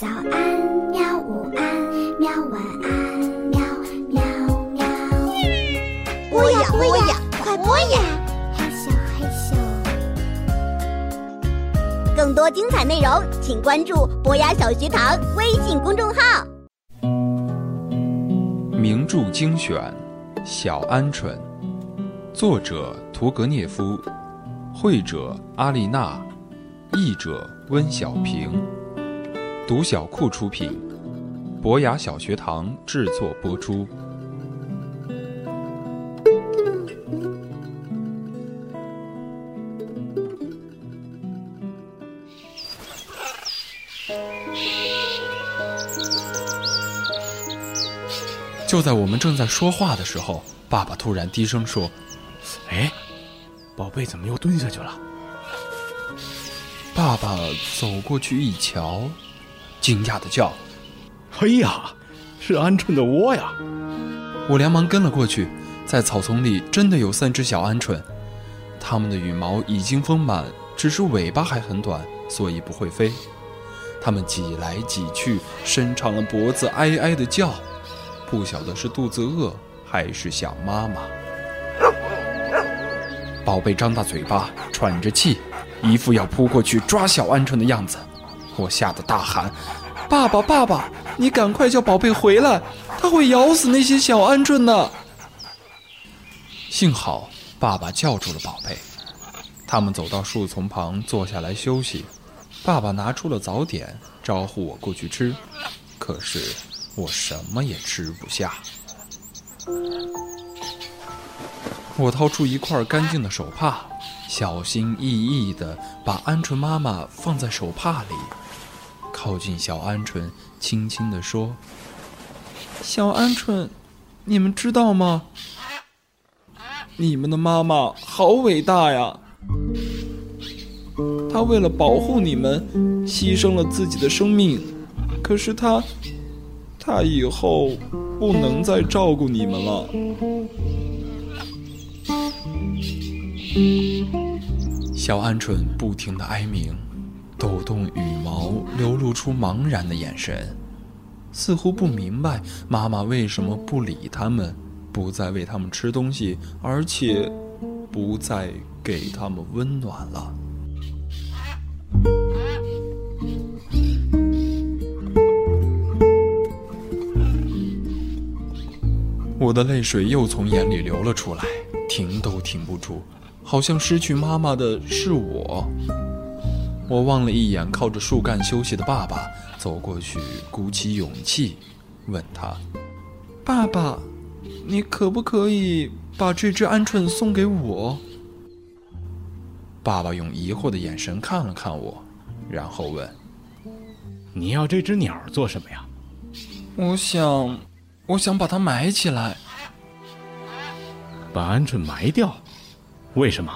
早安，喵！午安，喵！晚安，喵喵喵！播呀播呀，快播呀！害羞害羞。更多精彩内容，请关注博雅小学堂微信公众号。名著精选，《小鹌鹑》，作者屠格涅夫，绘者阿丽娜，译者温小平，读小库出品，博雅小学堂制作播出。就在我们正在说话的时候，爸爸突然低声说：“哎，宝贝怎么又蹲下去了？”爸爸走过去一瞧，惊讶的叫：“哎呀，是鹌鹑的窝呀！”我连忙跟了过去，在草丛里真的有三只小鹌鹑，它们的羽毛已经丰满，只是尾巴还很短，所以不会飞。它们挤来挤去，伸长了脖子，哀哀的叫。不晓得是肚子饿还是想妈妈。宝贝张大嘴巴，喘着气，一副要扑过去抓小鹌鹑的样子。我吓得大喊：“爸爸，爸爸，你赶快叫宝贝回来，它会咬死那些小鹌鹑的。”幸好爸爸叫住了宝贝。他们走到树丛旁坐下来休息。爸爸拿出了早点，招呼我过去吃。可是。我什么也吃不下。我掏出一块干净的手帕，小心翼翼地把鹌鹑妈妈放在手帕里，靠近小鹌鹑，轻轻地说：“小鹌鹑，你们知道吗？你们的妈妈好伟大呀！她为了保护你们，牺牲了自己的生命。可是她……”她以后不能再照顾你们了。小鹌鹑不停的哀鸣，抖动羽毛，流露出茫然的眼神，似乎不明白妈妈为什么不理他们，不再喂他们吃东西，而且不再给他们温暖了。我的泪水又从眼里流了出来，停都停不住，好像失去妈妈的是我。我望了一眼靠着树干休息的爸爸，走过去，鼓起勇气，问他：“爸爸，你可不可以把这只鹌鹑送给我？”爸爸用疑惑的眼神看了看我，然后问：“你要这只鸟做什么呀？”我想。我想把它埋起来，把鹌鹑埋掉，为什么？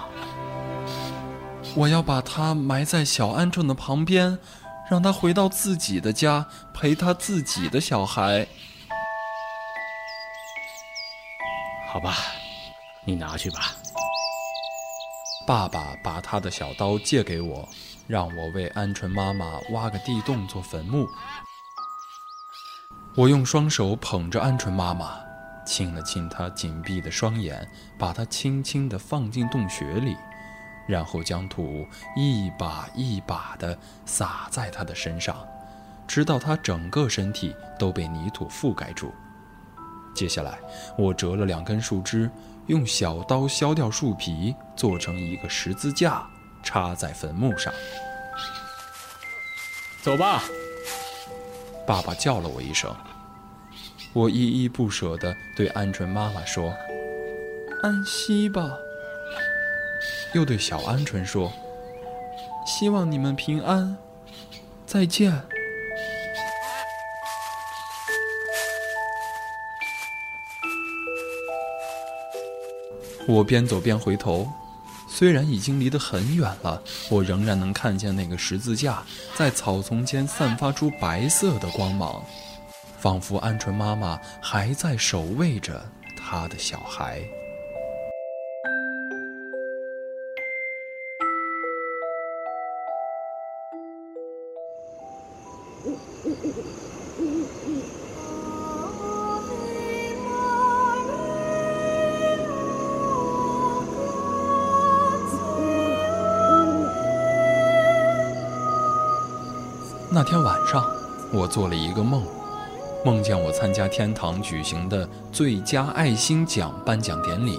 我要把它埋在小鹌鹑的旁边，让它回到自己的家，陪他自己的小孩。好吧，你拿去吧。爸爸把他的小刀借给我，让我为鹌鹑妈妈挖个地洞做坟墓。我用双手捧着鹌鹑妈妈，亲了亲她紧闭的双眼，把她轻轻地放进洞穴里，然后将土一把一把地撒在他的身上，直到他整个身体都被泥土覆盖住。接下来，我折了两根树枝，用小刀削掉树皮，做成一个十字架，插在坟墓上。走吧。爸爸叫了我一声，我依依不舍地对鹌鹑妈妈说：“安息吧。”又对小鹌鹑说：“希望你们平安，再见。”我边走边回头。虽然已经离得很远了，我仍然能看见那个十字架在草丛间散发出白色的光芒，仿佛鹌鹑妈妈还在守卫着她的小孩。那天晚上，我做了一个梦，梦见我参加天堂举行的最佳爱心奖颁奖典礼，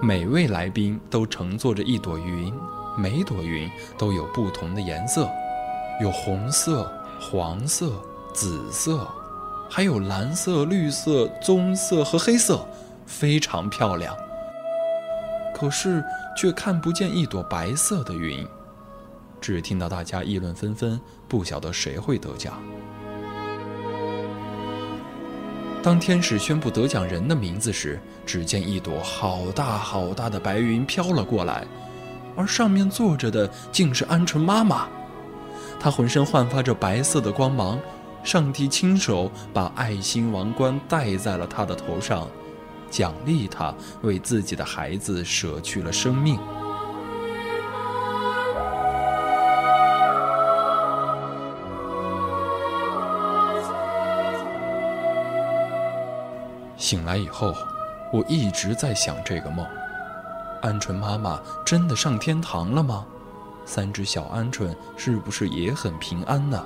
每位来宾都乘坐着一朵云，每朵云都有不同的颜色，有红色、黄色、紫色，还有蓝色、绿色、棕色和黑色，非常漂亮。可是却看不见一朵白色的云。只听到大家议论纷纷，不晓得谁会得奖。当天使宣布得奖人的名字时，只见一朵好大好大的白云飘了过来，而上面坐着的竟是鹌鹑妈妈。他浑身焕发着白色的光芒，上帝亲手把爱心王冠戴在了他的头上，奖励他为自己的孩子舍去了生命。醒来以后，我一直在想这个梦：鹌鹑妈妈真的上天堂了吗？三只小鹌鹑是不是也很平安呢？